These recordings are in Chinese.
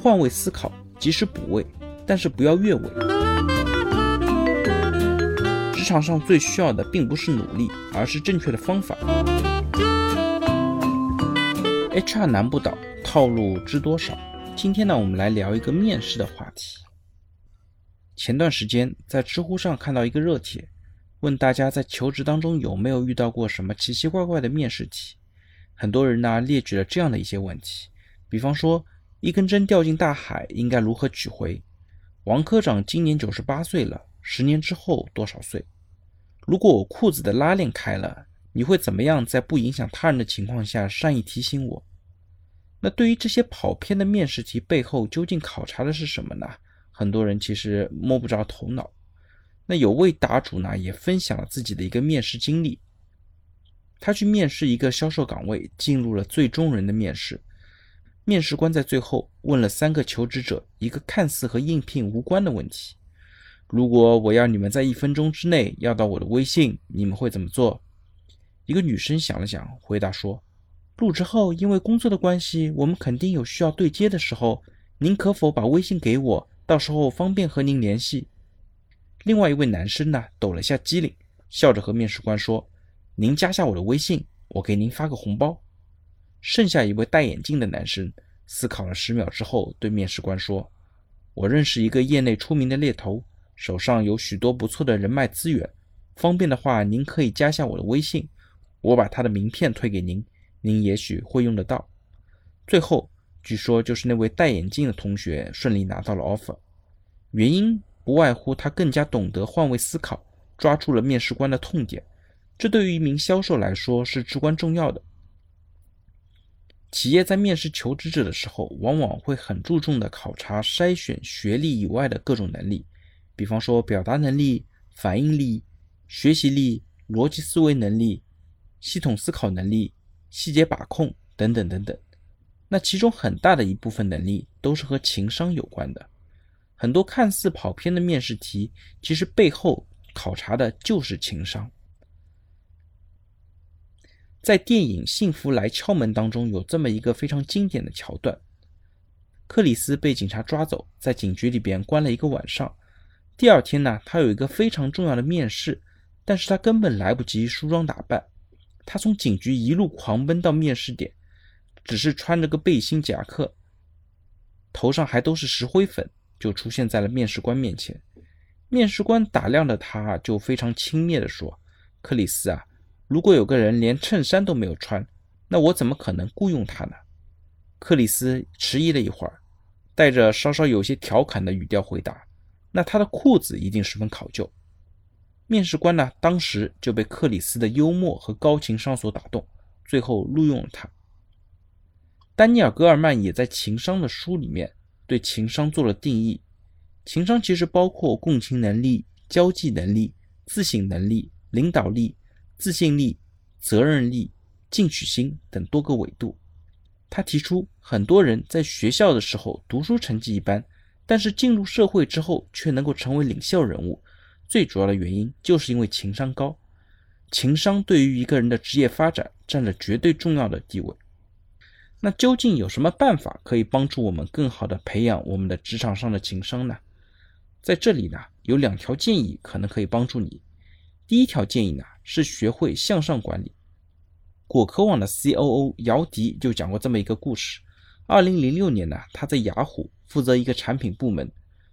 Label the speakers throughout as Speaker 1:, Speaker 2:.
Speaker 1: 换位思考，及时补位，但是不要越位。职场上最需要的并不是努力，而是正确的方法。HR 难不倒，套路知多少？今天呢，我们来聊一个面试的话题。前段时间在知乎上看到一个热帖，问大家在求职当中有没有遇到过什么奇奇怪怪的面试题？很多人呢列举了这样的一些问题，比方说一根针掉进大海，应该如何取回？王科长今年九十八岁了，十年之后多少岁？如果我裤子的拉链开了，你会怎么样在不影响他人的情况下善意提醒我？那对于这些跑偏的面试题背后究竟考察的是什么呢？很多人其实摸不着头脑。那有位答主呢也分享了自己的一个面试经历。他去面试一个销售岗位，进入了最终人的面试。面试官在最后问了三个求职者一个看似和应聘无关的问题：如果我要你们在一分钟之内要到我的微信，你们会怎么做？一个女生想了想，回答说：“入职后，因为工作的关系，我们肯定有需要对接的时候，您可否把微信给我？到时候方便和您联系。”另外一位男生呢，抖了下机灵，笑着和面试官说。您加下我的微信，我给您发个红包。剩下一位戴眼镜的男生思考了十秒之后，对面试官说：“我认识一个业内出名的猎头，手上有许多不错的人脉资源。方便的话，您可以加下我的微信，我把他的名片推给您，您也许会用得到。”最后，据说就是那位戴眼镜的同学顺利拿到了 offer，原因不外乎他更加懂得换位思考，抓住了面试官的痛点。这对于一名销售来说是至关重要的。企业在面试求职者的时候，往往会很注重的考察筛选学历以外的各种能力，比方说表达能力、反应力、学习力、逻辑思维能力、系统思考能力、细节把控等等等等。那其中很大的一部分能力都是和情商有关的。很多看似跑偏的面试题，其实背后考察的就是情商。在电影《幸福来敲门》当中，有这么一个非常经典的桥段：克里斯被警察抓走，在警局里边关了一个晚上。第二天呢，他有一个非常重要的面试，但是他根本来不及梳妆打扮。他从警局一路狂奔到面试点，只是穿着个背心夹克，头上还都是石灰粉，就出现在了面试官面前。面试官打量着他，就非常轻蔑地说：“克里斯啊。”如果有个人连衬衫都没有穿，那我怎么可能雇佣他呢？克里斯迟疑了一会儿，带着稍稍有些调侃的语调回答：“那他的裤子一定十分考究。”面试官呢，当时就被克里斯的幽默和高情商所打动，最后录用了他。丹尼尔·戈尔曼也在《情商》的书里面对情商做了定义：情商其实包括共情能力、交际能力、自省能力、领导力。自信力、责任力、进取心等多个维度。他提出，很多人在学校的时候读书成绩一般，但是进入社会之后却能够成为领袖人物。最主要的原因就是因为情商高。情商对于一个人的职业发展占了绝对重要的地位。那究竟有什么办法可以帮助我们更好的培养我们的职场上的情商呢？在这里呢，有两条建议可能可以帮助你。第一条建议呢？是学会向上管理。果壳网的 C.O.O. 姚迪就讲过这么一个故事：，二零零六年呢，他在雅虎负责一个产品部门，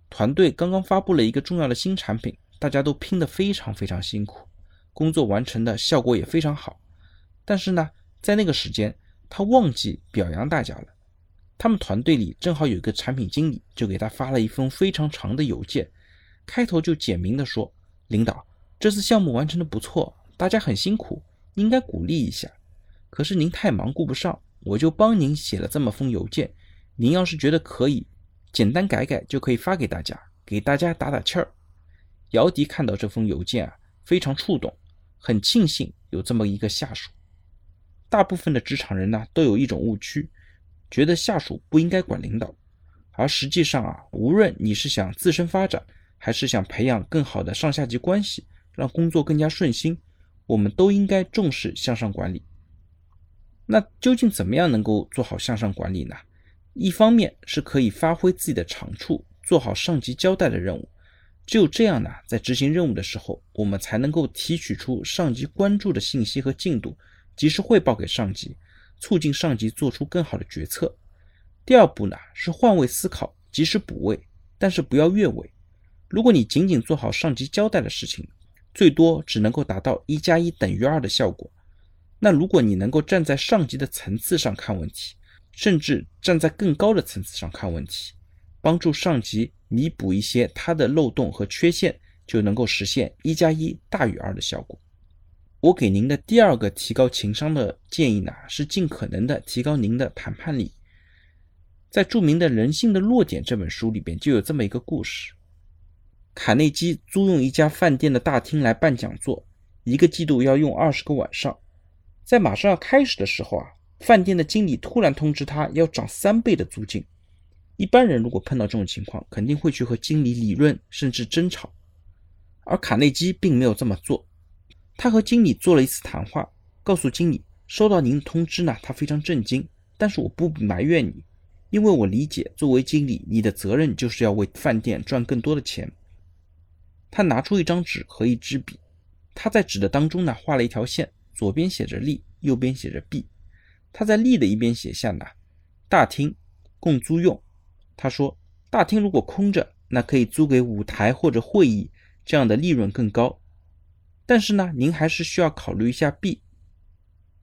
Speaker 1: 团队刚刚发布了一个重要的新产品，大家都拼得非常非常辛苦，工作完成的效果也非常好。但是呢，在那个时间，他忘记表扬大家了。他们团队里正好有一个产品经理，就给他发了一封非常长的邮件，开头就简明的说：“领导，这次项目完成的不错。”大家很辛苦，应该鼓励一下。可是您太忙顾不上，我就帮您写了这么封邮件。您要是觉得可以，简单改改就可以发给大家，给大家打打气儿。姚迪看到这封邮件啊，非常触动，很庆幸有这么一个下属。大部分的职场人呢，都有一种误区，觉得下属不应该管领导，而实际上啊，无论你是想自身发展，还是想培养更好的上下级关系，让工作更加顺心。我们都应该重视向上管理。那究竟怎么样能够做好向上管理呢？一方面是可以发挥自己的长处，做好上级交代的任务。只有这样呢，在执行任务的时候，我们才能够提取出上级关注的信息和进度，及时汇报给上级，促进上级做出更好的决策。第二步呢，是换位思考，及时补位，但是不要越位。如果你仅仅做好上级交代的事情，最多只能够达到一加一等于二的效果。那如果你能够站在上级的层次上看问题，甚至站在更高的层次上看问题，帮助上级。弥补一些它的漏洞和缺陷，就能够实现一加一大于二的效果。我给您的第二个提高情商的建议呢，是尽可能的提高您的谈判力。在著名的《人性的弱点》这本书里边，就有这么一个故事：卡内基租用一家饭店的大厅来办讲座，一个季度要用二十个晚上。在马上要开始的时候啊，饭店的经理突然通知他要涨三倍的租金。一般人如果碰到这种情况，肯定会去和经理理论，甚至争吵。而卡内基并没有这么做，他和经理做了一次谈话，告诉经理收到您的通知呢，他非常震惊，但是我不埋怨你，因为我理解作为经理，你的责任就是要为饭店赚更多的钱。他拿出一张纸和一支笔，他在纸的当中呢画了一条线，左边写着利，右边写着弊。他在利的一边写下呢，大厅共租用。他说：“大厅如果空着，那可以租给舞台或者会议，这样的利润更高。但是呢，您还是需要考虑一下弊，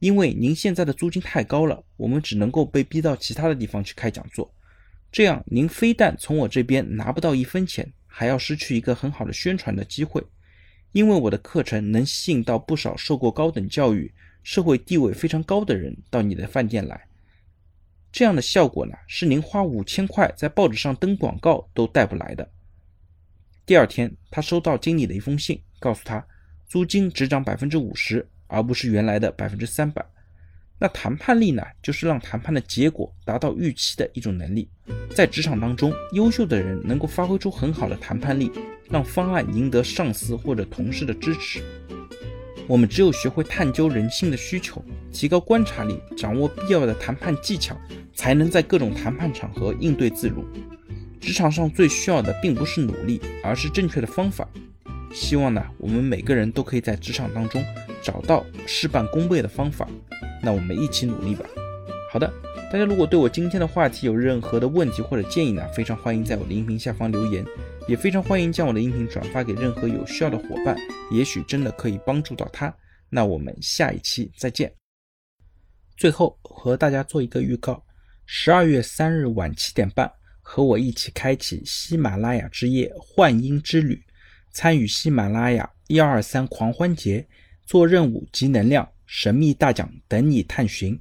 Speaker 1: 因为您现在的租金太高了，我们只能够被逼到其他的地方去开讲座。这样，您非但从我这边拿不到一分钱，还要失去一个很好的宣传的机会。因为我的课程能吸引到不少受过高等教育、社会地位非常高的人到你的饭店来。”这样的效果呢，是您花五千块在报纸上登广告都带不来的。第二天，他收到经理的一封信，告诉他租金只涨百分之五十，而不是原来的百分之三百。那谈判力呢，就是让谈判的结果达到预期的一种能力。在职场当中，优秀的人能够发挥出很好的谈判力，让方案赢得上司或者同事的支持。我们只有学会探究人性的需求，提高观察力，掌握必要的谈判技巧。才能在各种谈判场合应对自如。职场上最需要的并不是努力，而是正确的方法。希望呢，我们每个人都可以在职场当中找到事半功倍的方法。那我们一起努力吧。好的，大家如果对我今天的话题有任何的问题或者建议呢，非常欢迎在我的音频下方留言，也非常欢迎将我的音频转发给任何有需要的伙伴，也许真的可以帮助到他。那我们下一期再见。最后和大家做一个预告。十二月三日晚七点半，和我一起开启喜马拉雅之夜幻音之旅，参与喜马拉雅一二三狂欢节，做任务集能量，神秘大奖等你探寻。